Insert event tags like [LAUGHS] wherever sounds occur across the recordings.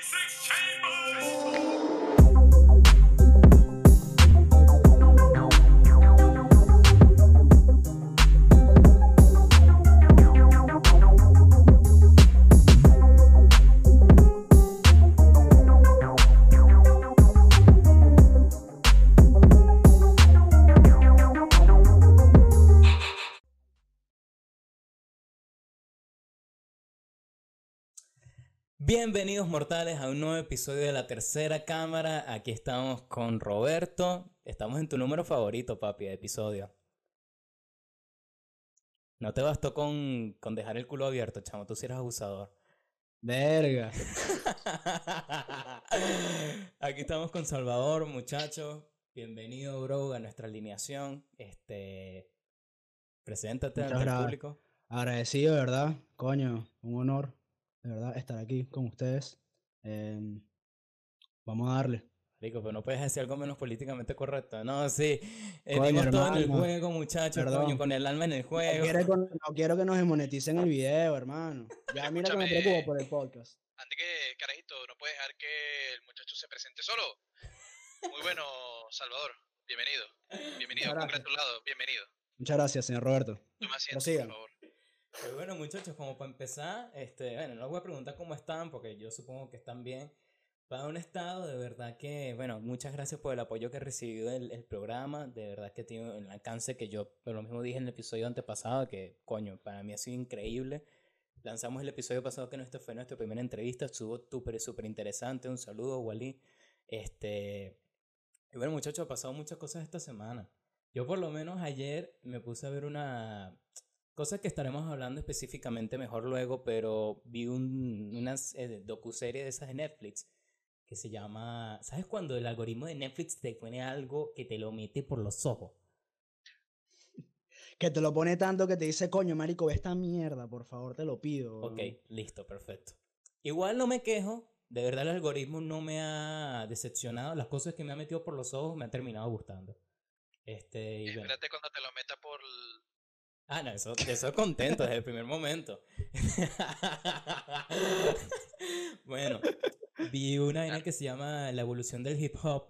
36 chambers! Bienvenidos mortales a un nuevo episodio de la tercera cámara. Aquí estamos con Roberto. Estamos en tu número favorito, papi, de episodio. No te bastó con, con dejar el culo abierto, chamo. Tú sí eres abusador. Verga. [LAUGHS] Aquí estamos con Salvador, muchachos. Bienvenido, bro, a nuestra alineación. Este. Preséntate gracias. público. Agradecido, de verdad. Coño, un honor, de verdad, estar aquí con ustedes. Em, vamos a darle. Rico, pero no puedes decir algo menos políticamente correcto. No, sí. Eh, Coño, dimos todo en el hermano. juego, muchachos. Perdón. Coño, con el alma en el No juego. quiero, no quiero que nos desmoneticen el video, hermano. Ya mira que me preocupo por el podcast. Antes que, carajito, no puedes dejar que el muchacho se presente solo. Muy bueno, Salvador. Bienvenido. Bienvenido, Muchas gracias. congratulado. Bienvenido. Muchas gracias, señor Roberto. Toma asiento, Prosigan. por favor. Pues bueno, muchachos, como para empezar, este, bueno, no les voy a preguntar cómo están, porque yo supongo que están bien. Para un estado, de verdad que, bueno, muchas gracias por el apoyo que he recibido el, el programa. De verdad que tiene el alcance que yo, lo mismo dije en el episodio antepasado, que, coño, para mí ha sido increíble. Lanzamos el episodio pasado que nuestro fue nuestra primera entrevista, estuvo súper, súper interesante. Un saludo, Wally. Este, y bueno, muchachos, ha pasado muchas cosas esta semana. Yo por lo menos ayer me puse a ver una cosa que estaremos hablando específicamente mejor luego, pero vi un, una eh, docuserie de esas de Netflix que se llama, ¿sabes cuando el algoritmo de Netflix te pone algo que te lo mete por los ojos? Que te lo pone tanto que te dice, coño, marico, ve esta mierda, por favor, te lo pido. Ok, weón". listo, perfecto. Igual no me quejo, de verdad el algoritmo no me ha decepcionado, las cosas que me ha metido por los ojos me han terminado gustando. Este, y bueno. Espérate cuando te lo el- Ah, no, eso, eso contento desde el primer momento. [LAUGHS] bueno, vi una vaina que se llama La evolución del hip hop.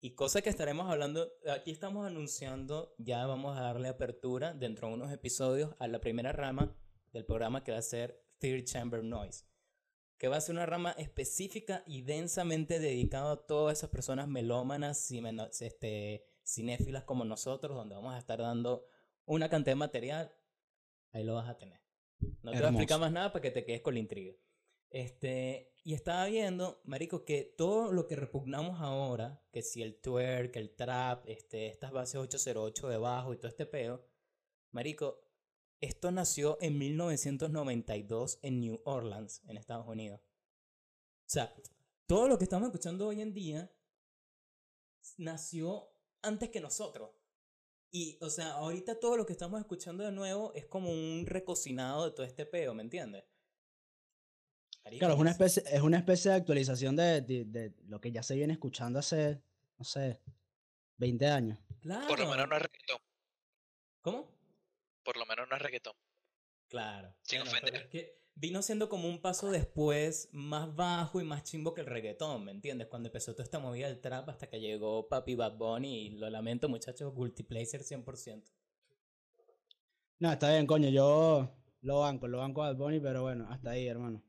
Y cosa que estaremos hablando, aquí estamos anunciando, ya vamos a darle apertura dentro de unos episodios a la primera rama del programa que va a ser Third Chamber Noise. Que va a ser una rama específica y densamente dedicada a todas esas personas melómanas este, cinéfilas como nosotros, donde vamos a estar dando una cantidad de material, ahí lo vas a tener. No te voy a explicar más nada para que te quedes con la intriga. Este, y estaba viendo, marico, que todo lo que repugnamos ahora, que si el twerk, el trap, este, estas bases 808 de bajo y todo este peo, marico, esto nació en 1992 en New Orleans, en Estados Unidos. O sea, todo lo que estamos escuchando hoy en día nació antes que nosotros. Y, o sea, ahorita todo lo que estamos escuchando de nuevo es como un recocinado de todo este peo, ¿me entiendes? Claro, es una es- especie, es una especie de actualización de, de- de lo que ya se viene escuchando hace, no sé, 20 años. Claro. Por lo menos no es reggaetón. ¿Cómo? Por lo menos no es reggaetón. Claro. Sin Bueno, ofender. es que vino siendo como un paso después más bajo y más chimbo que el reggaetón, ¿me entiendes? Cuando empezó toda esta movida del trap hasta que llegó Papi Bad Bunny y lo lamento muchachos, multiplacer 100%. No, está bien, coño, yo lo banco, lo banco a Bad Bunny, pero bueno, hasta ahí, hermano.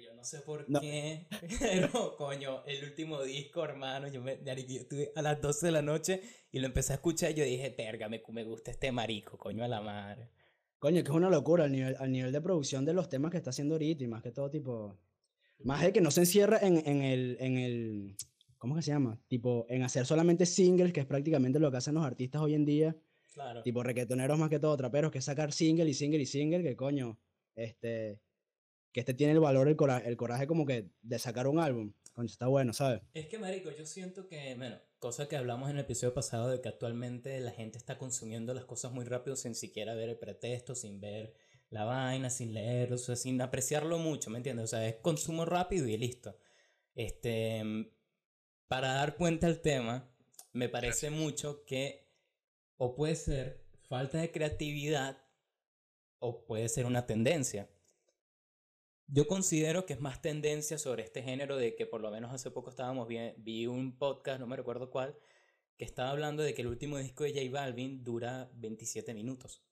Yo no sé por No. qué, [LAUGHS] pero coño, el último disco, hermano, yo, me, yo estuve a las 12 de la noche y lo empecé a escuchar y yo dije, verga, me, me gusta este marico, coño a la madre. Coño, que es una locura al nivel, al nivel de producción de los temas que está haciendo ahorita y más que todo, tipo. Más de que no se encierra en, en el, en el. ¿Cómo que se llama? Tipo, en hacer solamente singles, que es prácticamente lo que hacen los artistas hoy en día. Claro. Tipo, reggaetoneros más que todo, traperos, que es sacar single y single y single, que coño. Este. Que este tiene el valor, el coraje, el coraje como que de sacar un álbum. Coño, está bueno, ¿sabes? Es que, marico, yo siento que, bueno, cosa que hablamos en el episodio pasado de que actualmente la gente está consumiendo las cosas muy rápido sin siquiera ver el pretexto, sin ver la vaina, sin leerlo, o sea, sin apreciarlo mucho, ¿me entiendes? O sea, es consumo rápido y listo. Este, para dar cuenta al tema, me parece mucho que o puede ser falta de creatividad o puede ser una tendencia. Yo considero que es más tendencia sobre este género de que por lo menos hace poco estábamos bien, vi un podcast, no me recuerdo cuál, que estaba hablando de que el último disco de J Balvin dura 27 minutos.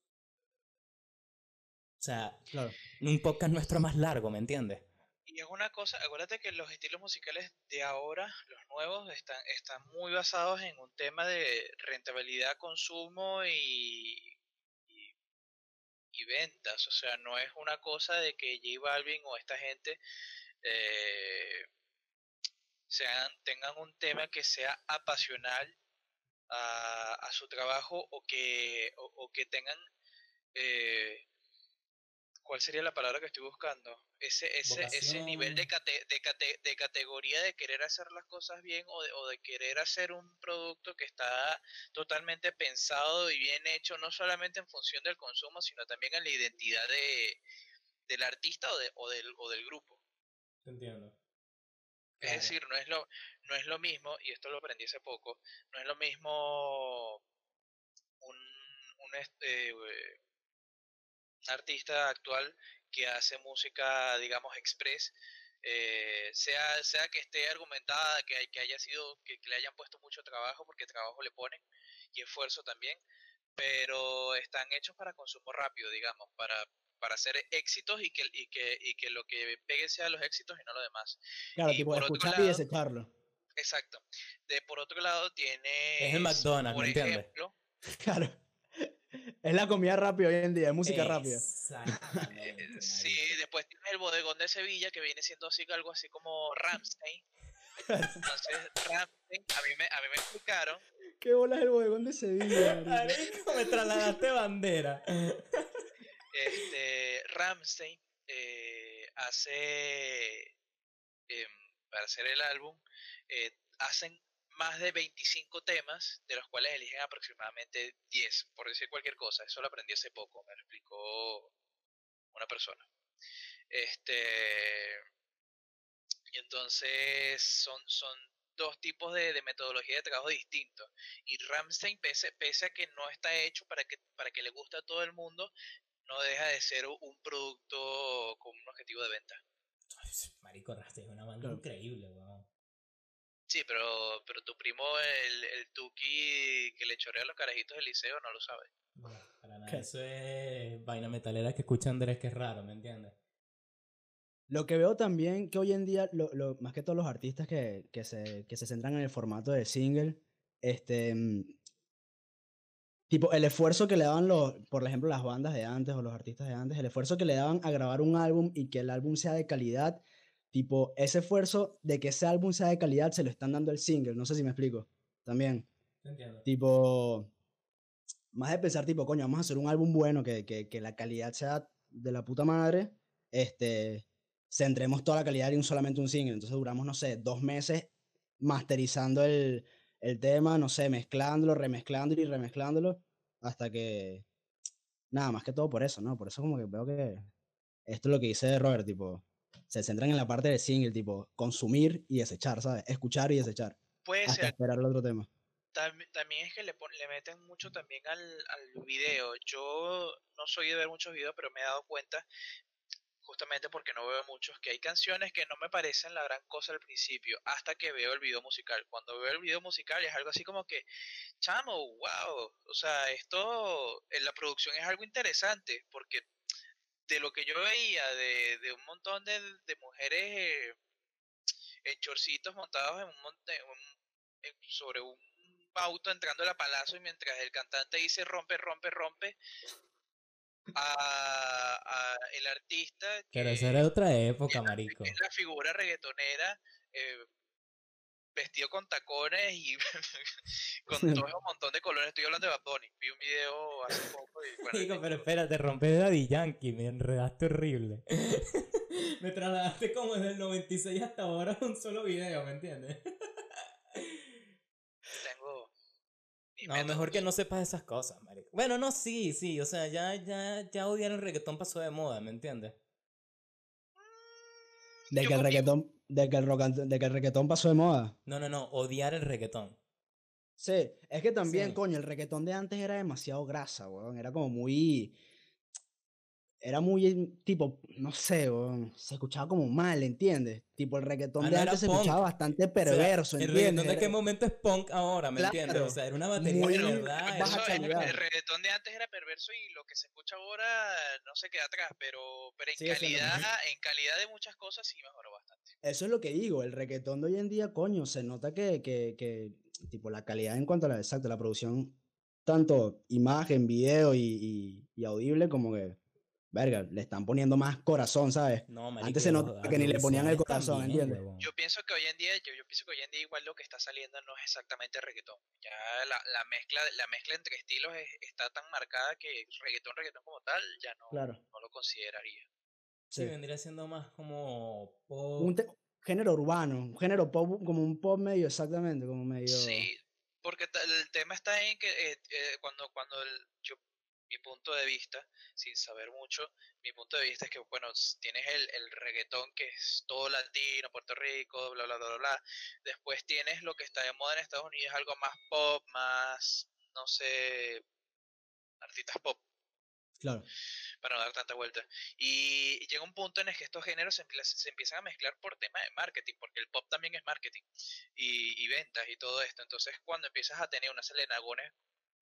O sea, Claro. un podcast nuestro más largo, ¿me entiendes? Y es una cosa, acuérdate que los estilos musicales de ahora, los nuevos, están, están muy basados en un tema de rentabilidad, consumo y, y, y ventas. O sea, no es una cosa de que J Balvin o esta gente eh, sean, tengan un tema que sea apasional a, a su trabajo o que, o, o que tengan... Eh, ¿Cuál sería la palabra que estoy buscando? Ese, ese, ese nivel de, cate- de, cate- de categoría de querer hacer las cosas bien o de, o de querer hacer un producto que está totalmente pensado y bien hecho, no solamente en función del consumo, sino también en la identidad de, del artista o, de, o, del, o del grupo. Te entiendo. Es Claro. decir, no es lo, no es lo mismo, y esto lo aprendí hace poco, no es lo mismo un, un est- eh, un artista actual que hace música, digamos, express, eh, sea, sea que esté argumentada, que, hay- que haya sido, que, que le hayan puesto mucho trabajo, porque trabajo le ponen, y esfuerzo también, pero están hechos para consumo rápido, digamos, para, para hacer éxitos y que, y, que, y que lo que pegue sea los éxitos y no lo demás. Claro, Y tipo, por otro escuchar y lado- desecharlo. Exacto. De por otro lado tiene Es el McDonald's, por ¿me entiendes? ejemplo, [LAUGHS] Claro. Es la comida rápida hoy en día, es música rápida. Eh, [LAUGHS] sí, después tiene el bodegón de Sevilla que viene siendo así algo así como Ramstein. Entonces, Ramstein, a mí me, a mí me explicaron, ¿Qué bolas el bodegón de Sevilla? me trasladaste bandera. este, Ramstein eh, hace, em, para hacer el álbum, eh, hacen más de 25 temas, de los cuales eligen aproximadamente 10, por decir cualquier cosa. Eso lo aprendí hace poco, me lo explicó una persona. Este, y entonces son, son dos tipos de, de metodología de trabajo distintos. Y Ramstein, pese, pese a que no está hecho para que, para que le guste a todo el mundo, no deja de ser un producto con un objetivo de venta. Ay, Marico, Rasta es una banda Claro. increíble. Sí, pero, pero tu primo, el, el Tuki que le chorea a los carajitos del liceo, no lo sabe. Eso es vaina metalera que escucha Andrés, que es raro, ¿me entiendes? Lo que veo también que hoy en día, lo, lo- más que todos los artistas que, que, se, que se centran en el formato de single, este, mm, tipo, el esfuerzo que le daban los, por ejemplo, las bandas de antes o los artistas de antes, el esfuerzo que le daban a grabar un álbum y que el álbum sea de calidad, tipo, ese esfuerzo de que ese álbum sea de calidad se lo están dando el single, no sé si me explico, también. ¿Te entiendo? Tipo, más de pensar, tipo, coño, vamos a hacer un álbum bueno, que, que, que la calidad sea de la puta madre, este, centremos toda la calidad en solamente un single. Entonces duramos, no sé, dos meses masterizando el, el tema, no sé, mezclándolo, remezclándolo y remezclándolo, hasta que, nada, más que todo por eso, ¿no? Por eso como que veo que esto es lo que dice Robert, tipo, se centran en la parte del single, tipo, consumir y desechar, ¿sabes? Escuchar y desechar, Puede hasta ser, esperar el otro tema. Tam- también es que le, pon- le meten mucho también al, al video. Yo no soy de ver muchos videos, pero me he dado cuenta, justamente porque no veo muchos, que hay canciones que no me parecen la gran cosa al principio, hasta que veo el video musical. Cuando veo el video musical es algo así como que, chamo, wow, o sea, esto, en la producción es algo interesante, porque de lo que yo veía de, de un montón de, de mujeres eh, en chorcitos montados en un monte, en sobre un auto entrando a la palazo y mientras el cantante dice rompe, rompe, rompe, a, a el artista Pero esa era otra época, marico. es la figura reggaetonera eh, vestido con tacones y [LAUGHS] con todo un montón de colores. Estoy hablando de Bad Bunny. Vi un video hace poco y bueno, y- pero espérate, rompé de Daddy Yankee, me enredaste horrible. [LAUGHS] me trasladaste como desde el 96 hasta ahora un solo video, ¿me entiendes? [LAUGHS] tengo No, mejor que no sepas esas cosas, marico. Bueno, no, sí, sí, o sea, ya, ya, ya odiar el reggaetón pasó de moda, ¿me entiendes? De Yo que, el reggaetón, de, que el rock and- de que el reggaetón pasó de moda. No, no, no, odiar el reggaetón. Sí, es que también, Sí. coño, el reggaetón de antes era demasiado grasa, weón. Era como muy. Era muy tipo, no sé, se escuchaba como mal, ¿entiendes? Tipo el reggaetón Ah, de no antes se punk. escuchaba bastante O sea, perverso, ¿El ¿entiendes? reggaetón de qué momento es punk ahora, me entiendes? O sea, era una batería muy verdad. eso, el, el reggaetón de antes era perverso y lo que se escucha ahora no se queda atrás, pero, pero en calidad, en calidad de muchas cosas sí mejoró bastante. Eso es lo que digo, el reggaetón de hoy en día, coño, se nota que, que, que tipo, la calidad en cuanto a la, exacto, la producción, tanto imagen, video y, y, y audible, como que, verga, le están poniendo más corazón, ¿sabes? No, marico, Antes se notaba que ni le ponían el corazón, también, ¿entiendes? huevón. Yo pienso que hoy en día, yo, yo pienso que hoy en día igual lo que está saliendo no es exactamente reggaetón. Ya la, la mezcla, la mezcla entre estilos es- está tan marcada que reggaetón, reggaetón como tal, ya no, Claro. no lo consideraría. Sí, Sí. vendría siendo más como pop. Un género urbano, un género pop, como un pop medio, exactamente, como medio... Sí, porque el tema está en que eh, eh, cuando, cuando el- yo, mi punto de vista, sin saber mucho, mi punto de vista es que, bueno, tienes el, el reggaetón que es todo latino, Puerto Rico, bla, bla, bla, bla, bla. Después tienes lo que está de moda en Estados Unidos, algo más pop, más, no sé, artistas pop, Claro. para no dar tanta vuelta. Y llega un punto en el que estos géneros se, se empiezan a mezclar por tema de marketing, porque el pop también es marketing y, y ventas y todo esto. Entonces, cuando empiezas a tener una Selena Gómez,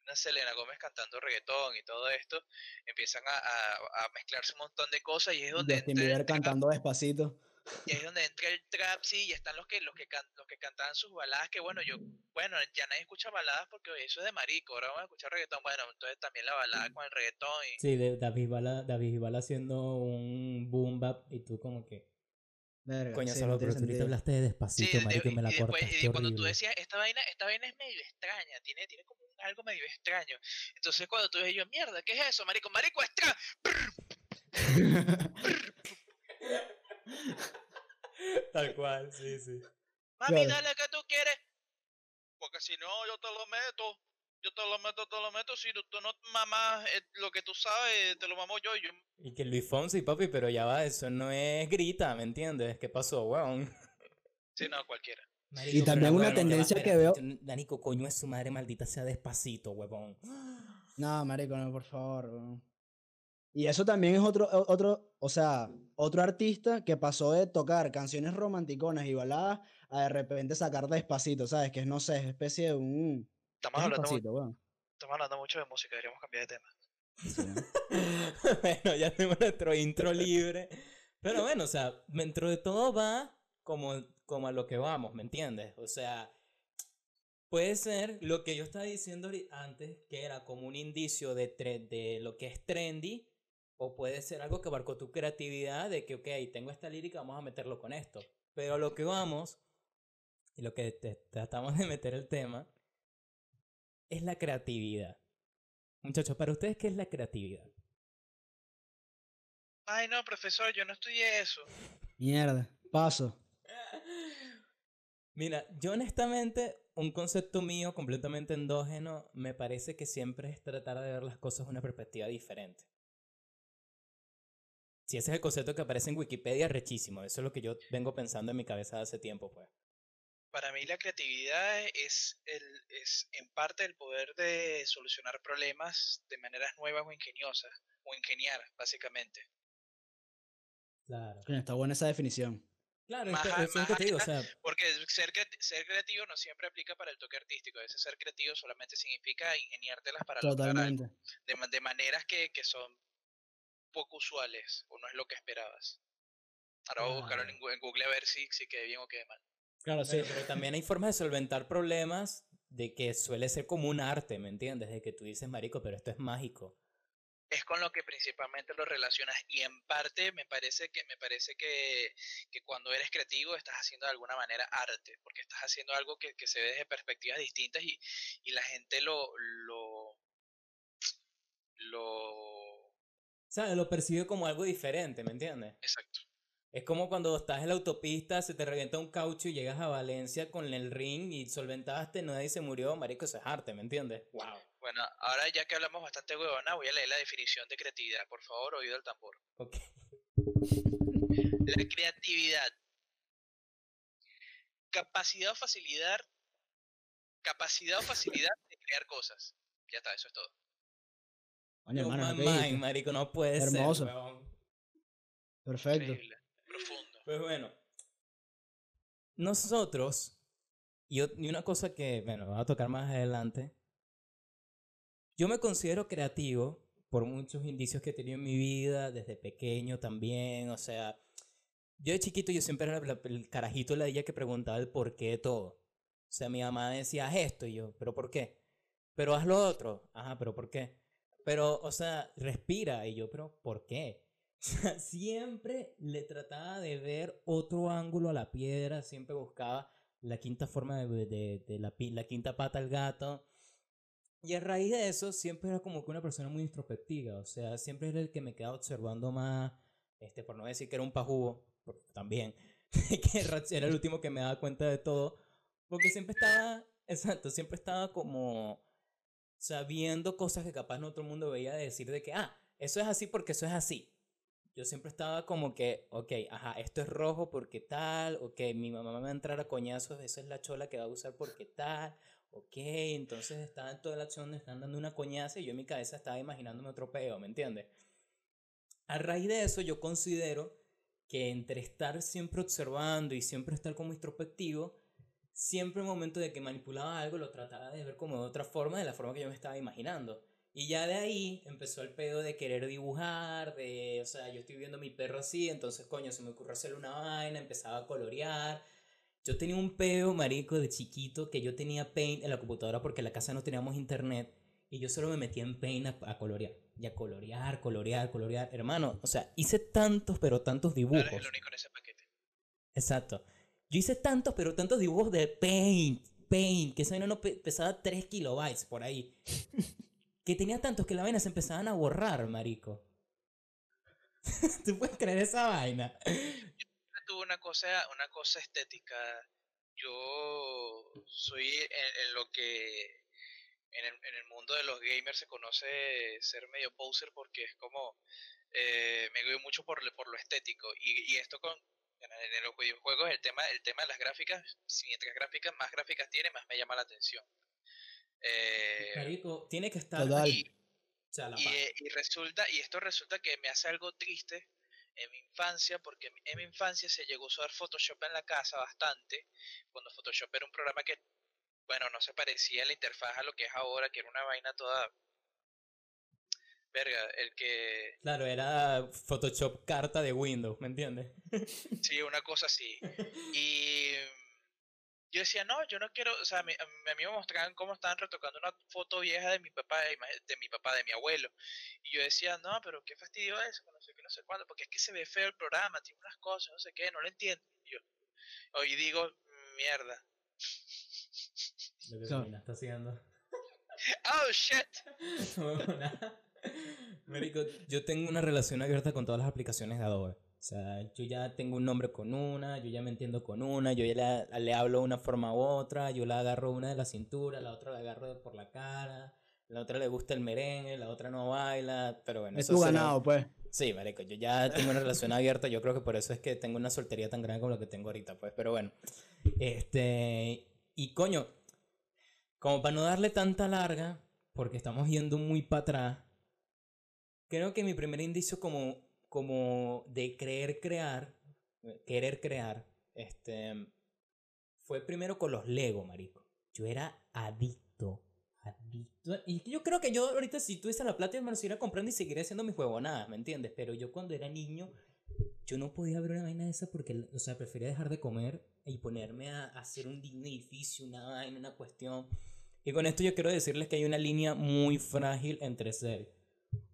una Selena Gómez cantando reggaetón y todo esto, empiezan a, a- a mezclarse un montón de cosas y es donde Justin entra el Bieber trap, cantando despacito. y ahí es donde entra el trap, sí, y están los que los que can- los que cantaban sus baladas, que bueno, yo, bueno, ya nadie escucha baladas porque eso es de marico, ahora vamos a escuchar reggaetón, bueno, entonces también la balada con el reggaetón y Sí, de David Bisbal, David Bisbal haciendo un boom bap y tú como que... Verga, Coño, sí, solo, pero tú hablaste de despacito, Sí, de- marico, y me la y después, y cuando tú decías, esta vaina, esta vaina es medio extraña, tiene, tiene como algo medio extraño. Entonces cuando tú ves yo, mierda, ¿qué es eso, marico? Marico extra. [LAUGHS] Tal cual, sí, sí. Mami, Claro. dale que tú quieres. Porque si no, yo te lo meto. Yo te lo meto, te lo meto. Si tú, no mamas eh, lo que tú sabes, te lo mamo yo. y yo Y que Luis Fonsi, papi, pero ya va, eso no es grita, ¿me entiendes? ¿Qué pasó, weón? sí, no, cualquiera. Marico, Y también no, una tendencia que veo- Danico, coño es su madre maldita sea despacito, huevón. No, marico, no, por favor. Y eso también es otro, o- otro, o sea, otro artista que pasó de tocar canciones romanticonas y baladas a de repente sacar despacito, ¿sabes? Que es, no sé, es especie de un... Estamos es hablando, weón. estamos hablando mucho de música, deberíamos cambiar de tema. Sí, ¿no? [LAUGHS] bueno, ya tenemos nuestro intro libre. Pero bueno, o sea, dentro de todo va como, como a lo que vamos, ¿me entiendes? O sea, puede ser lo que yo estaba diciendo antes, que era como un indicio de, de lo que es trendy, o puede ser algo que abarcó tu creatividad de que, ok, tengo esta lírica, vamos a meterlo con esto. Pero a lo que vamos, y lo que te- tratamos de meter el tema, es la creatividad. Muchachos, para ustedes, ¿qué es la creatividad? Ay, no, profesor, yo no estudié eso. Mierda, paso. Mira, yo honestamente, un concepto mío completamente endógeno, me parece que siempre es tratar de ver las cosas de una perspectiva diferente. Si ese es el concepto que aparece en Wikipedia, rechísimo. Eso es lo que yo vengo pensando en mi cabeza hace tiempo, pues. Para mí la creatividad es, el, es en parte el poder de solucionar problemas de maneras nuevas o ingeniosas, o ingeniar, básicamente. Claro. Está buena esa definición. Claro, Más es que más te digo, o allá- sea, Porque ser, ser creativo no siempre aplica para el toque artístico, a veces ser creativo solamente significa ingeniártelas para lograr algo, Totalmente. de, de maneras que, que son poco usuales, o no es lo que esperabas. Ahora voy a buscarlo en, Google a ver si, si quede bien o quede mal. Claro, sí. pero también hay formas de solventar problemas de que suele ser como un arte, ¿me entiendes? De que tú dices, marico, pero esto es mágico. Es con lo que principalmente lo relacionas y en parte me parece que me parece que, que cuando eres creativo estás haciendo de alguna manera arte porque estás haciendo algo que, que se ve desde perspectivas distintas y, y la gente lo lo lo O sea, lo percibe como algo diferente, ¿me entiendes? exacto Es como cuando estás en la autopista, se te revienta un caucho y llegas a Valencia con el ring y solventaste, nadie se murió, marico, eso es arte, ¿me entiendes? Wow. bueno ahora ya que hablamos bastante huevona voy a leer la definición de creatividad por favor oído al tambor Ok. la creatividad capacidad o facilidad capacidad o facilidad de crear cosas ya está eso es todo hermano, ¿no dije? marico, no puede Hermoso. ser, weón. Perfecto. Increíble, profundo. Pues bueno, nosotros, y, una cosa que, bueno, va a tocar más adelante, yo me considero creativo por muchos indicios que he tenido en mi vida, desde pequeño también, o sea, yo de chiquito yo siempre era la- el carajito la día que preguntaba el por qué de todo. O sea, mi mamá decía, haz esto, y yo, ¿pero por qué? Pero haz lo otro, ajá, ¿pero por qué? Pero, o sea, respira, y yo, ¿pero por qué? Siempre le trataba de ver otro ángulo a la piedra, siempre buscaba la quinta forma de, de- de la, la quinta pata al gato. Y a raíz de eso, siempre era como que una persona muy introspectiva, o sea, siempre era el que me quedaba observando más, este, por no decir que era un pajugo, también, [LAUGHS] que era el último que me daba cuenta de todo, porque siempre estaba, exacto, siempre estaba como, o sea, viendo cosas que capaz no todo el mundo veía de decir de que, ah, eso es así porque eso es así. Yo siempre estaba como que, ok, ajá, esto es rojo porque tal, ok, mi mamá me va a entrar a coñazos, esa es la chola que va a usar porque tal, ok, entonces estaba en toda la acción, están dando una coñaza y yo en mi cabeza estaba imaginándome otro peo, ¿me entiendes? A raíz de eso yo considero que entre estar siempre observando y siempre estar como introspectivo, siempre el momento de que manipulaba algo lo trataba de ver como de otra forma, de la forma que yo me estaba imaginando. Y ya de ahí empezó el pedo de querer dibujar, de, o sea, yo estoy viendo a mi perro así, entonces, coño, se me ocurrió hacerle una vaina, empezaba a colorear. Yo tenía un pedo, marico, de chiquito, que yo tenía Paint en la computadora porque en la casa no teníamos internet, y yo solo me metía en Paint a, a colorear, y a colorear, colorear, colorear. Hermano, o sea, hice tantos, pero tantos No dibujos. eres el único en ese paquete. Exacto. Yo hice tantos, pero tantos dibujos de Paint. Paint, que esa vaina no pe- pesaba 3 kilobytes por ahí. [LAUGHS] que tenía tantos que la vaina se empezaban a borrar, marico. [LAUGHS] ¿Tú puedes creer esa vaina? Siempre tuve una cosa, una cosa estética. Yo soy en, lo que en el, mundo de los gamers se conoce ser medio poser porque es como eh, me guío mucho por, por lo estético y, y esto con en, los videojuegos el tema el tema de las gráficas mientras gráficas más gráficas tiene más me llama la atención Eh, Marico, tiene que estar. Total. y, O sea, la y, paz. eh, y resulta, y esto resulta que me hace algo triste en mi infancia, porque en- mi infancia se llegó a usar Photoshop en la casa bastante, cuando Photoshop era un programa que, bueno, no se parecía en la interfaz a lo que es ahora, que era una vaina toda... Verga, el que... Claro, era Photoshop carta de Windows, ¿me entiendes? Sí, una cosa así. [LAUGHS] Y yo decía, no, yo no quiero, o sea, a mí, a mí- a mí me mostraban cómo estaban retocando una foto vieja de mi papá, de mi papá, de mi abuelo. Y yo decía, no, pero qué fastidio eso, no sé qué, no sé cuándo, porque es que se ve feo el programa, tiene unas cosas, no sé qué, no lo entiendo. Y yo, hoy digo, mierda. Lo que está haciendo. [LAUGHS] Oh, shit. [LAUGHS] Marico, yo tengo una relación abierta con todas las aplicaciones de Adobe. O sea, yo ya tengo un nombre con una, yo ya me entiendo con una, yo ya la- le hablo de una forma u otra, yo la agarro una de la cintura, la otra la agarro por la cara, la otra le gusta el merengue, la otra no baila, pero bueno. Es eso tu será- ganado, pues. Sí, marico, yo ya tengo una relación abierta, yo creo que por eso es que tengo una soltería tan grande como la que tengo ahorita, pues, pero bueno. Este, y coño, como para no darle tanta larga, porque estamos yendo muy para atrás, creo que mi primer indicio como, como de creer crear, eh, querer crear, este, fue primero con los Lego, marico. Yo era adicto, adicto. Y yo creo que yo ahorita si tuviese la plata me lo siguiera comprando y seguiría haciendo mis huevonadas, ¿me entiendes? Pero yo cuando era niño, yo no podía ver una vaina de esa porque, o sea, prefería dejar de comer y ponerme a hacer un digno edificio, una vaina, una cuestión. Y con esto yo quiero decirles que hay una línea muy frágil entre ser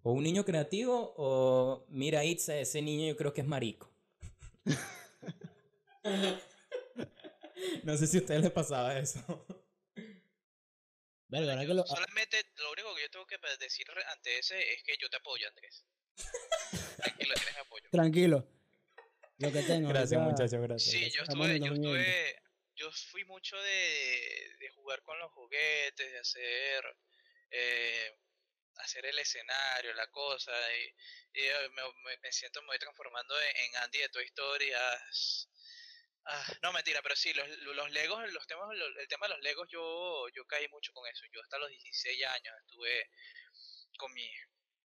o un niño creativo o mira Itza, ese niño yo creo que es marico. no sé si a ustedes les pasaba eso. Verga, ahora Yo que lo. Solamente lo único que yo tengo que decir ante ese es que yo te apoyo, Andrés. Tranquilo, tienes apoyo. Tranquilo. Lo que tengo. Gracias muchachos, gracias. Sí, yo estuve, yo estuve, yo fui mucho de, de jugar con los juguetes, de hacer, eh, hacer el escenario, la cosa, y, y, eh, me, me- siento, me voy transformando en, Andy de Toy Story. ah, ah, no, mentira, pero sí, los, los Legos, los temas, lo- el tema de los Legos, yo, yo caí mucho con eso. Yo hasta los 16 años estuve con mi,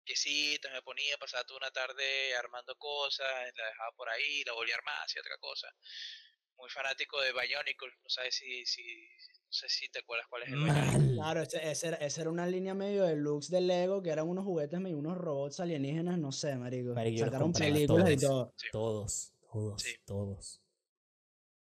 piecitos, me ponía, pasaba toda una tarde armando cosas, la dejaba por ahí, la volvía a armar, hacía otra cosa. Muy fanático de Bionicle, no sabes si, si, no sé si te acuerdas cuál es el Bionicle. Mal. Claro, ese- ese era, esa era una línea medio de looks de Lego, que eran unos juguetes medio unos robots alienígenas, no sé, marico. Sacaron películas y todo. Sí. Todos, todos, Sí. todos.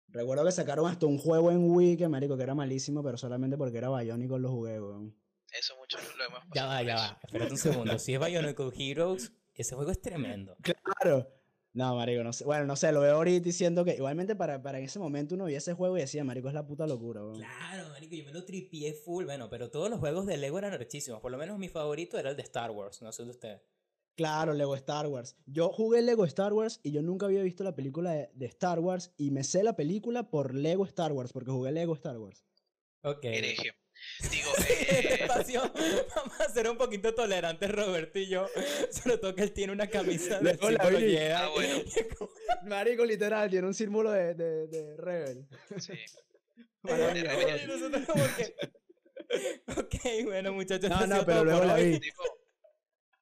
Recuerdo que sacaron hasta un juego en Wii que, marico, que era malísimo, pero solamente porque era Bionicle lo jugué, weón. Eso mucho lo hemos pasado. Ya va, ya eso. va. Espérate un segundo. Si es Bionicle Heroes, ese juego es tremendo. Claro. No, marico, no sé. Bueno, no sé, lo veo ahorita y siento que igualmente para, para en ese momento uno veía ese juego y decía, marico, es la puta locura, weón. Claro, marico, yo me lo tripié full. Bueno, pero todos los juegos de Lego eran rechísimos. Por lo menos mi favorito era el de Star Wars. No sé de ustedes. Claro, Lego Star Wars. Yo jugué Lego Star Wars y yo nunca había visto la película de, de Star Wars y me sé la película por Lego Star Wars, porque jugué Lego Star Wars. Ok. Digo, eh, [LAUGHS] [LAUGHS] espacio, vamos a ser un poquito tolerantes, Roberto y yo. Solo toca que él tiene una camisa de símbolo. Ah, bueno. [LAUGHS] Marico, literal, tiene un símbolo de, de, de Rebel. sí. De mía, Rebel. weón. Y nosotros como que... Ok, bueno, muchachos. No, ha no, pero todo luego la vi. Tipo,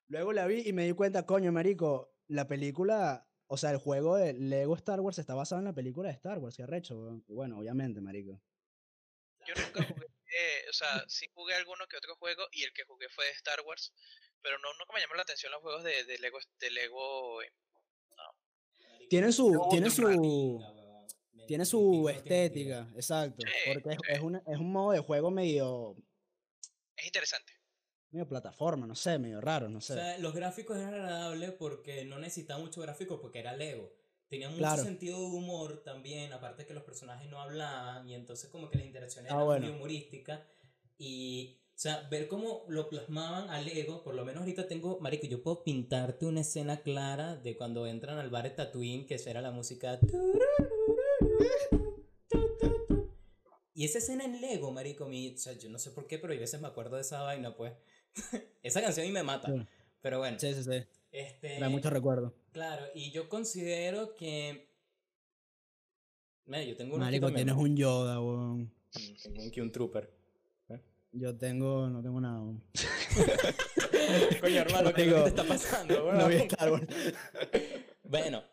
Luego la vi y me di cuenta, coño, marico, la película, o sea, el juego de Lego Star Wars está basado en la película de Star Wars, qué arrecho, weón. Y Bueno, obviamente, marico. yo nunca jugué, eh, o sea, [LAUGHS] sí jugué alguno que otro juego y el que jugué fue de Star Wars, pero no, nunca me llamó la atención los juegos de, de Lego, de Lego eh, Tiene su, tiene otro su, tiene su estética, exacto, Sí, porque es, sí. es, una- es un modo de juego medio, Es interesante. medio plataforma, no sé, medio raro, no O sé. sea, los gráficos eran agradables porque no necesitaba mucho gráfico porque era Lego. Tenía mucho Claro. sentido de humor también, aparte que los personajes no hablaban y entonces como que las interacciones Ah, eran muy bueno. humorísticas. Y, o sea, ver cómo lo plasmaban a Lego, por lo menos ahorita tengo, marico, yo puedo pintarte una escena clara de cuando entran al bar de Tatooine, que era la música... Y esa escena en Lego, marico, mi, o sea, yo no sé por qué, pero a veces me acuerdo de esa vaina, pues. [LAUGHS] esa canción a mí me mata. Pero bueno, Sí, sí, sí. Este, Trae muchos recuerdos. claro, y yo considero que... Mira, yo tengo aquí Marico, tienes un Yoda, weón. Tengo un trooper. Yo tengo, no tengo nada. weón. [LAUGHS] Coño, hermano, ¿qué te está pasando, [LAUGHS] No vi weón? Star Wars. [LAUGHS] Bueno,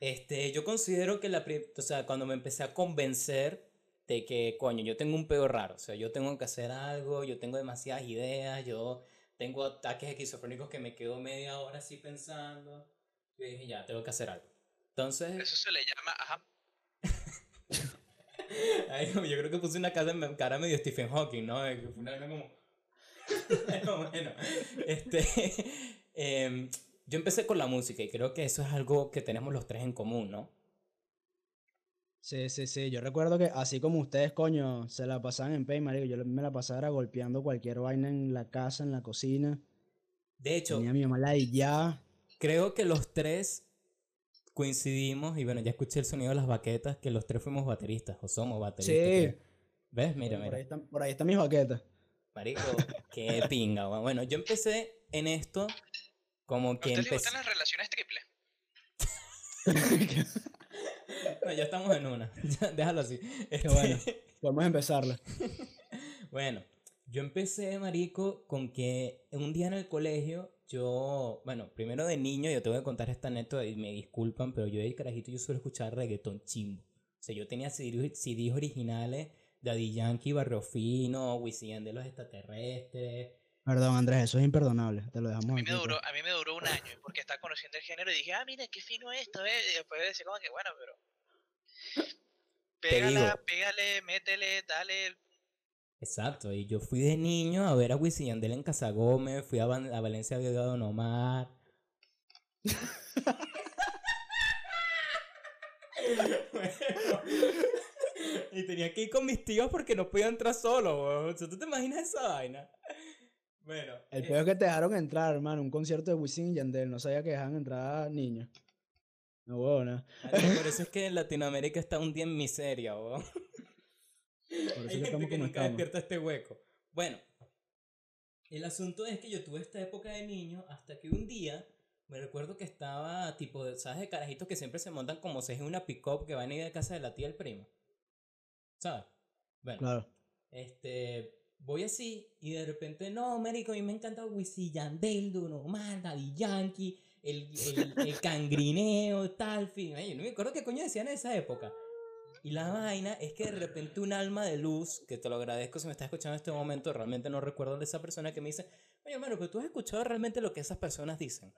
este, yo considero que la, o sea, cuando me empecé a convencer de que, coño, yo tengo un peor raro, o sea, yo tengo que hacer algo, yo tengo demasiadas ideas, yo tengo ataques esquizofrénicos que me quedo media hora así pensando, yo dije, ya, tengo que hacer algo. Entonces, Eso se le llama, ajá, [LAUGHS] Ay, yo creo que puse una cara, cara medio Stephen Hawking, ¿no? Que fue una vaina como... [LAUGHS] Pero bueno, este... [LAUGHS] em, yo empecé con la música y creo que eso es algo que tenemos los tres en común, ¿no? Sí, sí, sí. Yo recuerdo que así como ustedes, coño, se la pasaban en Pay, marico, yo me la pasaba golpeando cualquier vaina en la casa, en la cocina. De hecho, Tenía a mi mamá la y ya. creo que los tres coincidimos y bueno, ya escuché el sonido de las baquetas, que los tres fuimos bateristas o somos bateristas. Sí. creo. ¿Ves? Mira, por, mira. ahí están, por ahí están mis baquetas. Marico, qué pinga. Bueno, yo empecé en esto como ¿a que usted le gustan las relaciones triples? [LAUGHS] [LAUGHS] [LAUGHS] No, ya estamos en una. [LAUGHS] Ya, déjalo así. Este, bueno. [LAUGHS] Podemos empezarla. [LAUGHS] bueno, yo empecé, marico, con que un día en el colegio, yo, bueno, primero de niño, yo te voy a contar esta anécdota y me disculpan, pero yo de carajito yo suelo escuchar reggaetón chimbo. O sea, yo tenía CD CDs originales de Daddy Yankee, Barrio Fino, Wisin de los extraterrestres. Perdón, Andrés, eso es imperdonable. Te lo A dejamos mí aquí. me duró, a mí me duró un año porque estaba conociendo el género y dije, ah, mira, qué fino esto, ¿eh? Y después decía como que, bueno, pero... Pégala, pégale, métele, dale. Exacto, y yo fui de niño a ver a Wisin y Yandel en Casa Gómez, fui a, Van- a Valencia a ver a Don Omar. [LAUGHS] y tenía que ir con mis tíos porque no podía entrar solo, weón. O sea, ¿tú te imaginas esa vaina? Bueno, El eh, peor es que te dejaron entrar, hermano. Un concierto de Wisin y Yandel. No sabía que dejan entrar a niños. No, huevo, nada. marico, por eso es que Latinoamérica está un día en miseria, weón. Por eso Hay que gente nunca estamos. despierta este hueco. Bueno, el asunto es que yo tuve esta época de niño hasta que un día me recuerdo que estaba tipo, ¿sabes? De carajitos que siempre se montan como si es una pick-up que van a ir a casa de la tía del primo. ¿Sabes? Bueno, Claro. este, voy así y de repente, no, marico, a mí me encanta Wisin Yandel, Don Omar, Daddy Yankee, el, el, el cangrineo, tal, fin. Ay, no me acuerdo qué coño decían en esa época. Y la vaina es que de repente un alma de luz, que te lo agradezco si me estás escuchando en este momento, realmente no recuerdo de esa persona que me dice, oye, hermano, pero tú has escuchado realmente lo que esas personas dicen.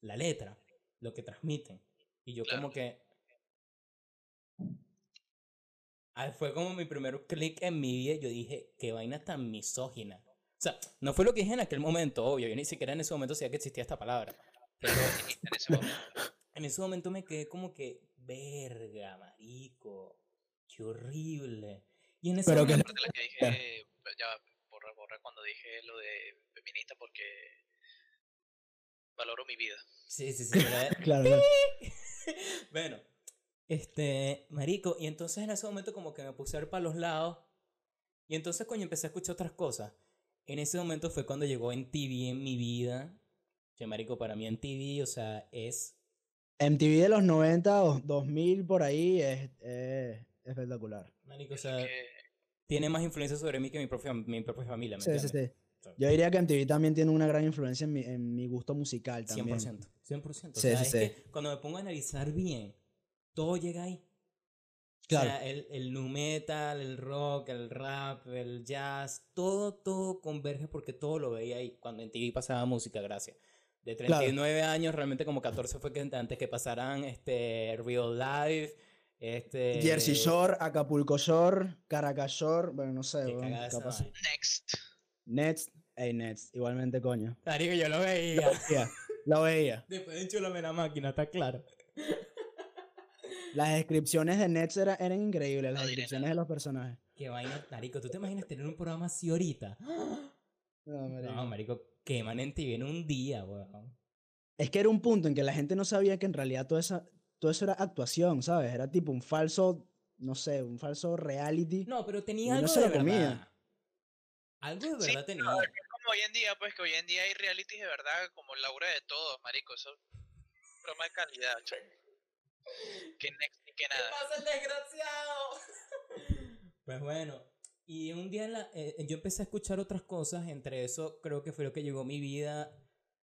La letra, lo que transmiten. Y yo Claro. como que... Ah, fue como mi primer clic en mi vida. Yo dije, qué vaina tan misógina. O sea, no fue lo que dije en aquel momento, obvio. Yo ni siquiera en ese momento sabía que existía esta palabra. Pero En ese [LAUGHS] momento. en ese momento me quedé como que, verga, marico, qué horrible. Y en ese Pero que- momento, de la que [LAUGHS] dije, ya va, borra, borra cuando dije lo de feminista porque valoro mi vida. Sí, sí, sí. [LAUGHS] Claro, claro. bueno, este, marico, y entonces en ese momento como que me puse a ver para los lados. Y entonces, coño, empecé a escuchar otras cosas. En ese momento fue cuando llegó en TV en mi vida. Que, marico, para mí en TV, o sea, es MTV de los 90 o 2000 por ahí es, es espectacular. Marico, o sea, tiene más influencia sobre mí que mi propia, mi propia familia, ¿me Sí, sí, sí. O sea, Yo diría que MTV también tiene una gran influencia en mi, en mi gusto musical también. 100%. 100%. O Sí, sea, sí, es sí. que cuando me pongo a analizar bien, todo llega ahí. Claro. O sea, el, el nu metal, el rock, el rap, el jazz, todo, todo converge porque todo lo veía ahí cuando en TV pasaba música, gracias. De Claro. 39 años, realmente como 14 fue que antes que pasaran este Real Life, este... Jersey Shore, Acapulco Shore, Caracas Shore, bueno, no sé. Esa capaz-. Next. Nets, hey Nets, igualmente coño. Marico, yo lo Lo veía. veía, lo veía. [LAUGHS] Después de enchulame la máquina, está claro. Las descripciones de Nets era- eran increíbles, las No descripciones de los personajes. Qué vaina, marico. ¿Tú te imaginas tener un programa así ahorita? No, marico. No, marico, queman en TV en un día, weón. Es que era un punto en que la gente no sabía que en realidad todo, esa, todo eso era actuación, ¿sabes? Era tipo un falso, no sé, un falso reality. No, pero tenía algo se de lo comía. verdad. Algo de Sí, verdad tenía. no, es como hoy en día, pues que hoy en día hay realities de verdad como Laura de todos, marico, eso es broma de calidad, che. Que next ni que nada. pasa el desgraciado? [LAUGHS] Pues bueno, y un día la- eh, yo empecé a escuchar otras cosas, entre eso creo que fue lo que llegó a mi vida.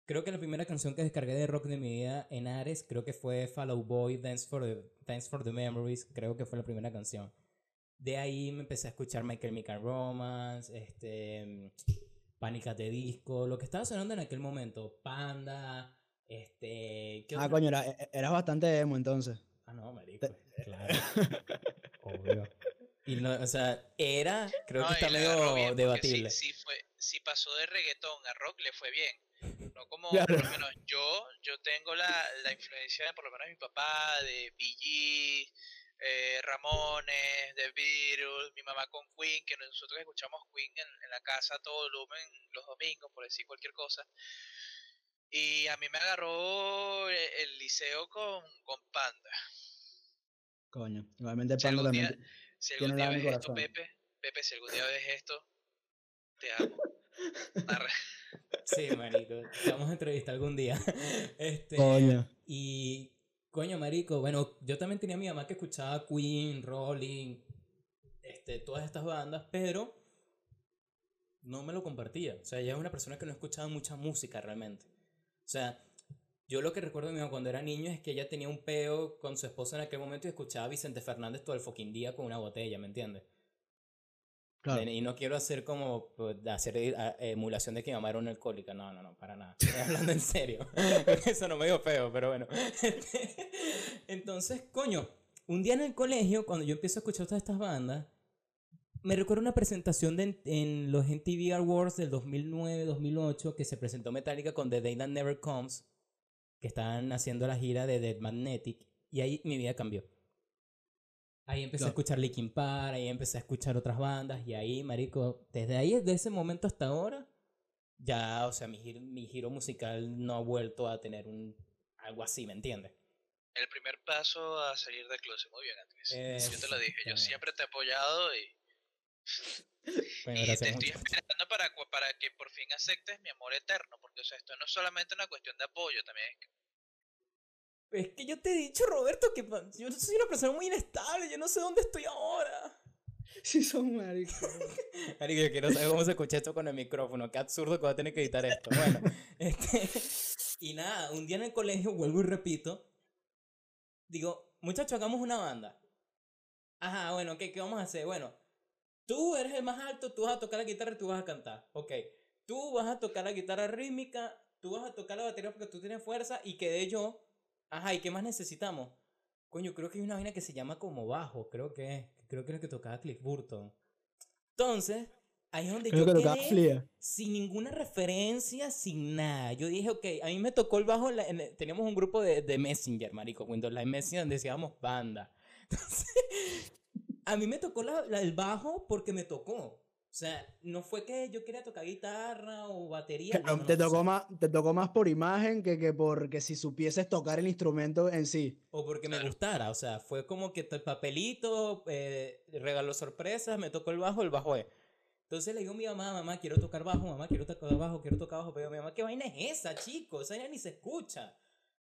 Creo que la primera canción que descargué de rock de mi vida en Ares, creo que fue Follow Boy, Dance for the, Dance for the Memories, creo que fue la primera canción. De ahí me empecé a escuchar Michael Michael Romance, este, Pánicas de Disco, lo que estaba sonando en aquel momento, Panda, este... ¿qué Ah, otra? coño, era- e- eras bastante emo entonces. Ah, no, marico, claro. [LAUGHS] Obvio. Y no, o sea, era, creo No, que está medio debatible. Fue, si pasó de reggaetón a rock, le fue bien. No como, [LAUGHS] Claro. por lo menos yo, yo tengo la, la influencia de por lo menos mi papá, de BG, eh, Ramones, de Beatles, mi mamá con Queen, que nosotros escuchamos Queen en, en la casa a todo volumen los domingos, por decir cualquier cosa. Y a mí me agarró el, el liceo con, con Panda. Coño, igualmente Panda día- también. Si algún día ves esto. Pepe, Pepe, si algún día ves esto, te amo. Arre. Sí, marico, te vamos a entrevistar algún día. [LAUGHS] Este, Coño. Y, coño, marico, bueno, yo también tenía a mi mamá que escuchaba Queen, Rolling, este, todas estas bandas, pero no me lo compartía. O sea, ella es una persona que no escuchaba mucha música realmente. O sea, yo lo que recuerdo de mi mamá cuando era niño es que ella tenía un peo con su esposa en aquel momento y escuchaba a Vicente Fernández todo el fucking día con una botella, ¿me entiendes? Claro. Y no quiero hacer como pues, hacer eh, emulación de que mi mamá era una alcohólica. No, no, no, para nada. [LAUGHS] Estoy hablando en serio. [LAUGHS] Eso no me dio feo, pero bueno. [LAUGHS] Entonces, coño, un día en el colegio, cuando yo empiezo a escuchar todas estas bandas, me recuerdo una presentación de, en los MTV Awards del 2009-2008 que se presentó Metallica con The Day That Never Comes, que estaban haciendo la gira de Dead Magnetic, y ahí mi vida cambió. Ahí empecé a escuchar Linkin Park, ahí empecé a escuchar otras bandas, y ahí, marico, desde ahí, desde ese momento hasta ahora, ya, o sea, mi giro, mi giro musical no ha vuelto a tener un algo así, ¿me entiendes? El primer paso a salir del closet. Muy bien, Andrés. yo te lo dije. Yo siempre te he apoyado y, Bueno, y te estoy esperando para, para que por fin aceptes mi amor eterno. Porque, o sea, esto no es solamente una cuestión de apoyo, también es que Es que yo te he dicho, Roberto, que yo soy una persona muy inestable, yo no sé dónde estoy ahora. [LAUGHS] Sí, son maricos. [LAUGHS] Marico, yo quiero saber cómo se escucha esto con el micrófono. Qué absurdo que voy a tener que editar esto. Bueno, [LAUGHS] este, y nada, un día en el colegio, vuelvo y repito, digo, muchachos, hagamos una banda. Ajá, bueno, ¿qué, ¿qué vamos a hacer? Bueno, tú eres el más alto, tú vas a tocar la guitarra y tú vas a cantar. Ok, tú vas a tocar la guitarra rítmica, tú vas a tocar la batería porque tú tienes fuerza y quedé yo. Ajá, ¿y qué más necesitamos? Coño, creo que hay una vaina que se llama como bajo, creo que. Creo que es lo que tocaba Cliff Burton. Entonces, ahí es donde Creo yo que quedé Flia. sin ninguna referencia, sin nada. Yo dije, ok, a mí me tocó el bajo, la- en teníamos un grupo de, de Messenger, marico, Windows Live Messenger, donde decíamos banda. [LAUGHS] Entonces, a mí me tocó la- la- el bajo porque me tocó. O sea, no fue que yo quería tocar guitarra o batería. Claro, no, no, te, no, tocó más, te tocó más por imagen que, que por que si supieses tocar el instrumento en sí. O porque me gustara, o sea, fue como que el papelito, eh, regaló sorpresas, me tocó el bajo, el bajo es. Entonces le digo a mi mamá, mamá, quiero tocar bajo, mamá, quiero tocar bajo, quiero tocar bajo. Pero mi mamá, ¿qué vaina es esa, chico? Esa vaina ni se escucha.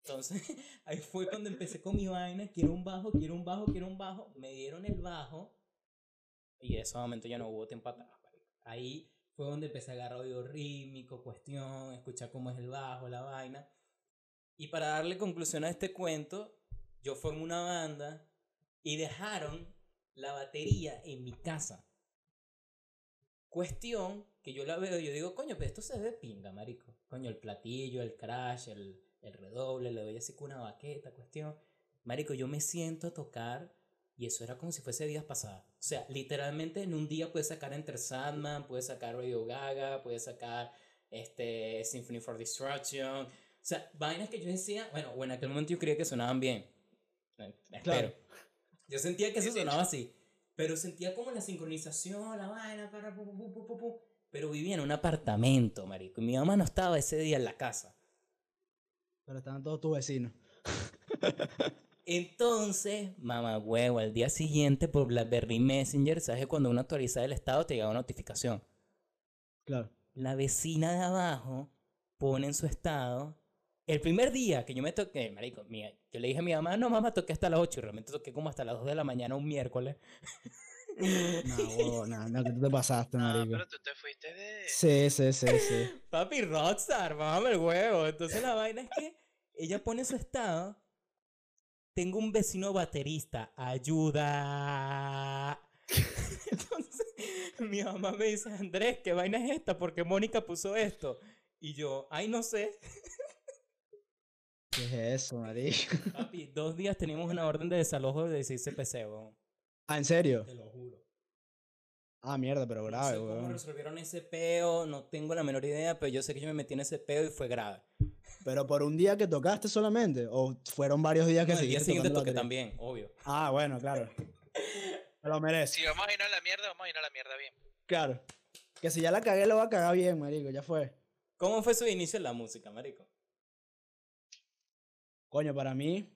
Entonces, [LAUGHS] ahí fue cuando empecé con mi vaina, quiero un bajo, quiero un bajo, quiero un bajo. Me dieron el bajo y en ese momento ya no hubo tiempo atrás. marico. Ahí fue donde empecé a agarrar oído rítmico, cuestión, escuchar cómo es el bajo, la vaina. Y para darle conclusión a este cuento, yo formé una banda y dejaron la batería en mi casa. Cuestión que yo la veo y yo digo, coño, pero esto se ve pinga, marico. Coño, el platillo, el crash, el, el redoble, le doy así con una baqueta, cuestión. Marico, yo me siento a tocar y eso era como si fuese días pasados. O sea, literalmente en un día puedes sacar Enter Sandman, puedes sacar Radio Gaga, puedes sacar este, Symphony for Destruction. O sea, vainas que yo decía, bueno, o en aquel momento yo creía que sonaban bien. Eh, Espero. Claro. Yo sentía que eso sonaba así. Pero sentía como la sincronización, la vaina, para, pu, pu, pu, pu, pu. Pero vivía en un apartamento, marico. Y mi mamá no estaba ese día en la casa. Pero estaban todos tus vecinos. [LAUGHS] Entonces, mamá huevo, al día siguiente por BlackBerry Messenger, ¿sabes? que Cuando uno actualiza el estado te llega una notificación. Claro. La vecina de abajo pone en su estado. El primer día que yo me toqué, marico, mía, yo le dije a mi mamá, no, mamá, toqué hasta las 8 y realmente toqué como hasta las 2 de la mañana un miércoles. [LAUGHS] No, [LAUGHS] no, no, que tú te pasaste, No, marico. pero tú te fuiste de. Sí, sí, sí, sí. [LAUGHS] Papi, rockstar, mamá el huevo. Entonces la vaina es que ella pone su estado. Tengo un vecino baterista, ayuda. [LAUGHS] Entonces mi mamá me dice, Andrés, ¿qué vaina es esta? ¿Por qué Mónica puso esto? Y yo, ay, no sé. ¿Qué es eso, marico? Papi, dos días teníamos una orden de desalojo de 16 CPC, weón. Ah, ¿en serio? Te lo juro. Ah, mierda, pero No grave, sé cómo resolvieron ese peo, no tengo la menor idea, pero yo sé que yo me metí en ese peo y fue grave. Pero por un día que tocaste solamente, o fueron varios días que No, el día seguiste siguiente toqué batería? también, obvio. Ah, bueno, claro. Me lo merece. Si vamos a ir a la mierda, vamos a ir a la mierda bien. Claro. Que si ya la cagué, lo va a cagar bien, marico, ya fue. ¿Cómo fue su inicio en la música, marico? Coño, para mí,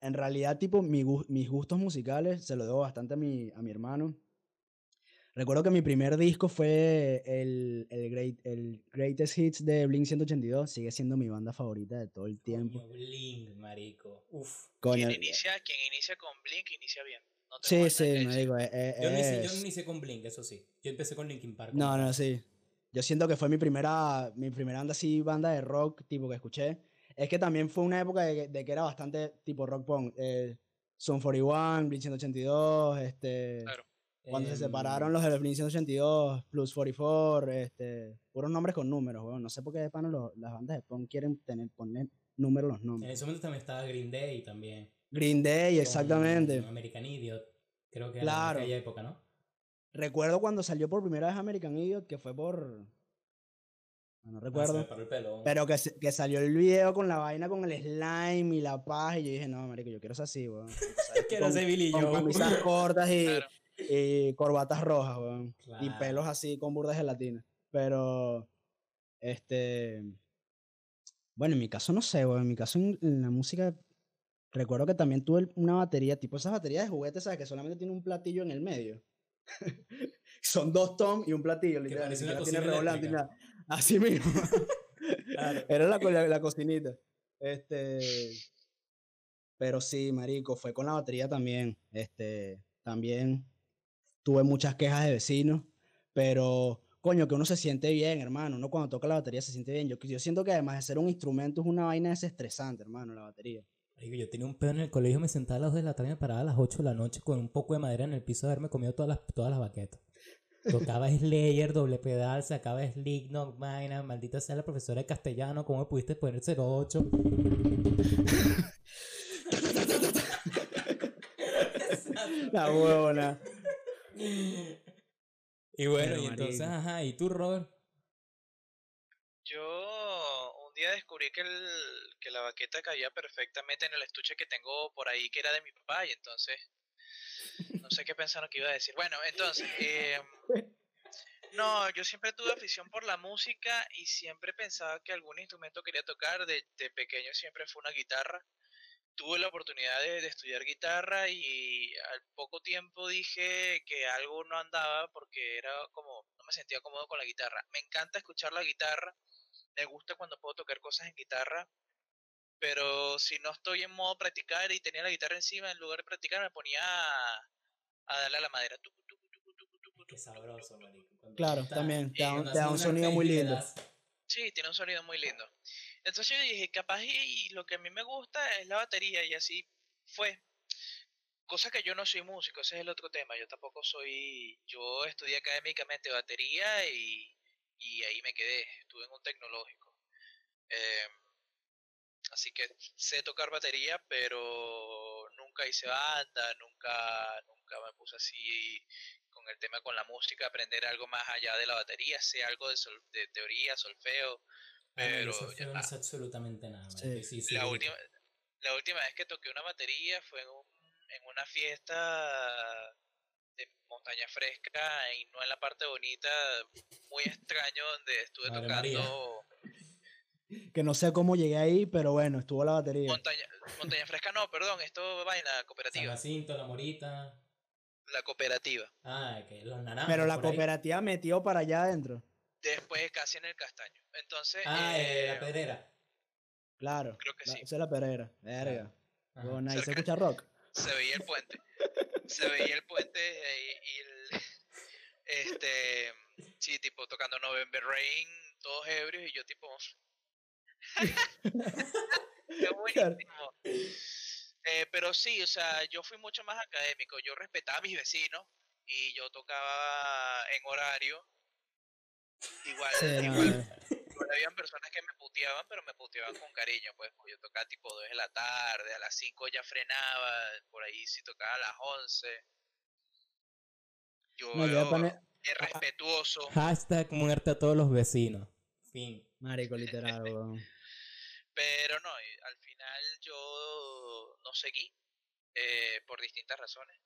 en realidad, tipo, mi mis gustos musicales se lo debo bastante a mi, a mi hermano. Recuerdo que mi primer disco fue el, el, great, el Greatest Hits de Blink 182. Sigue siendo mi banda favorita de todo el tiempo. Coño, Blink, marico. Uf. Coño, Quien inicia, quien inicia con Blink inicia bien. No sí, sí, me digo, eh, eh, Yo, no inicié, yo inicié con Blink, eso sí. Yo empecé con Linkin Park. No, no, sí. Yo siento que fue mi primera, mi primera banda así, banda de rock, tipo, que escuché. Es que también fue una época de, que- de que era bastante tipo rock punk. Eh, Son 41, Blink 182, este... Claro. Cuando se Em, separaron los de Blink 182, Plus 44, este... Puros nombres con números, weón. No sé por qué de pana los- las bandas de punk quieren tener, poner números los En nombres. ese momento también estaba Green Day también. Green Day, exactamente. American Idiot. Creo que Claro. era en aquella época, ¿no? Recuerdo cuando salió por primera vez American Idiot, que fue por... No Ah, se recuerdo. me paró el pelo. Pero que, se- que salió el video con la vaina con el slime y la paz. Y yo dije, no, marico, yo quiero ser así, weón. [LAUGHS] Quiero ser Billy con camisas [LAUGHS] cortas y, Claro. y corbatas rojas, weón. Y pelos así con burdas gelatina. Pero, este... Bueno, en mi caso no sé, weón. En mi caso en, en la música... Recuerdo que también tuve una batería, tipo esas baterías de juguetes, ¿sabes? Que solamente tiene un platillo en el medio. [LAUGHS] Son dos toms y un platillo, literal. ni siquiera tiene cocina Así mismo. [LAUGHS] Claro. Era la, la, la cocinita. Este. Pero sí, marico, fue con la batería también. Este. También. tuve muchas quejas de vecinos, pero coño, que uno se siente bien, hermano. Uno cuando toca la batería se siente bien. Yo, yo siento que además de ser un instrumento es una vaina desestresante, hermano, la batería. Yo tenía un pedo en el colegio, me sentaba a las 2 de la tarde me paraba a las 8 de la noche con un poco de madera en el piso de haberme comido todas las, todas las baquetas. Tocaba Slayer, doble pedal, sacaba Slipknot, vaina, maldita sea la profesora de castellano, ¿cómo me pudiste poner 08? [LAUGHS] La huevona. Y bueno, Pero, y entonces, ajá, ¿y tú, Robert? Yo un día descubrí que, el, que la baqueta caía perfectamente en el estuche que tengo por ahí, que era de mi papá, y entonces no sé qué pensaron que iba a decir. Bueno, entonces, em, no, yo siempre tuve afición por la música y siempre pensaba que algún instrumento quería tocar. De, de pequeño siempre fue una guitarra. Tuve la oportunidad de, de estudiar guitarra y al poco tiempo dije que algo no andaba porque era como, no me sentía cómodo con la guitarra. Me encanta escuchar la guitarra, me gusta cuando puedo tocar cosas en guitarra, pero si no estoy en modo practicar y tenía la guitarra encima, en lugar de practicar me ponía a, a darle a la madera. tucu, tucu, tucu, tucu, tucu, Qué sabroso, marico. Claro, está- también, te da un- te da un sonido muy lindo. das- Sí, tiene un sonido muy lindo. Entonces yo dije, capaz y, y lo que a mí me gusta es la batería y así fue. Cosa que yo no soy músico, ese es el otro tema. Yo tampoco soy, yo estudié académicamente batería y, y ahí me quedé. Estuve en un tecnológico. Em, así que sé tocar batería, pero nunca hice banda, nunca, nunca me puse así con el tema con la música, aprender algo más allá de la batería, sé algo de, sol- de teoría, solfeo, Ah, pero solfeo ya- no sé absolutamente nada. Sí. marico, y sí, sí, la sí. última, la última vez que toqué una batería fue en, un- en una fiesta de montaña fresca y no en la parte bonita, muy extraño donde estuve Madre María. Que no sé cómo llegué ahí, pero bueno, estuvo la batería. montaña, montaña fresca, no, perdón, esto vaina San cooperativa, Jacinto, La Morita. la cooperativa. Ah, que los naranjos. Pero la ahí. cooperativa metió para allá adentro. Después casi en el castaño. Entonces, Ah, eh, eh, la pedrera. Claro. Creo que la- sí. Esa es la perera. Verga. Ajá. Huevona, ¿Ahí se escucha rock? se veía el puente. Se veía el puente eh, y, el, [LAUGHS] este, sí, tipo tocando November Rain, todos ebrios y yo tipo, qué [LAUGHS] buenísimo. Eh, pero sí, o sea, yo fui mucho más académico, yo respetaba a mis vecinos y yo tocaba en horario. Igual, Sí, no, igual, eh. igual habían personas que me puteaban, pero me puteaban con cariño, pues, porque yo tocaba tipo 2 de la tarde, a las 5 ya frenaba, por ahí si tocaba a las 11. Yo, No, yo es respetuoso, Hashtag muerte a todos los vecinos. Fin. Marico, literal, weón. Pero no, y al final yo no seguí eh, por distintas razones.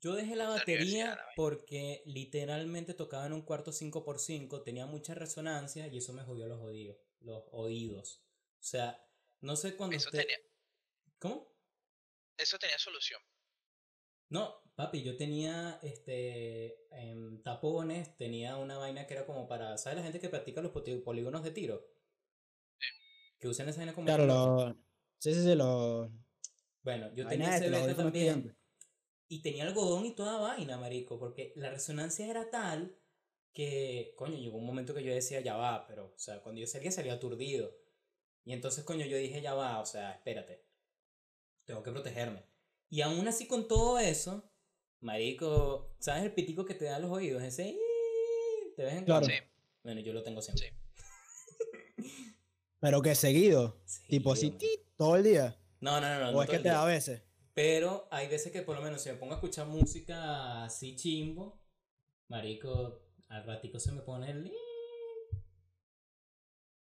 Yo dejé la batería porque literalmente tocaba en un cuarto 5x5, tenía mucha resonancia y eso me jodió los oídos. Los oídos. O sea, no sé cuando Eso usted... tenía, ¿Cómo? eso tenía solución. No, papi, yo tenía este em, tapones, tenía una vaina que era como para, ¿sabes la gente que practica los polígonos de tiro? Que usan esa vaina como Claro, reloj. lo... Sí, sí, sí, lo... Bueno, yo tenía ese los beta también. Y tenía algodón y toda vaina, marico, porque la resonancia era tal que, coño, llegó un momento que yo decía, ya va, pero, o sea, cuando yo salía, salía aturdido. Y entonces, coño, yo dije, ya va, o sea, espérate, tengo que protegerme. Y aún así con todo eso, marico, ¿sabes el pitico que te da los oídos? Ese, de vez en Claro. Sí. Bueno, yo lo tengo siempre. Pero que seguido. Tipo así, tit, todo el día. No, no, no. no, o no es que te da a veces. Pero hay veces que por lo menos si me pongo a escuchar música así chimbo, marico, al ratico se me pone el...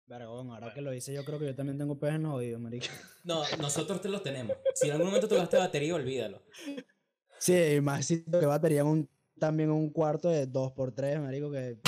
Vergón, ahora que lo hice, yo creo que yo también tengo peos en los oídos, marico. No, nosotros te los tenemos. Si en algún momento tocaste batería, olvídalo. Sí, más si que batería en un, también un cuarto de 2x3, marico, que...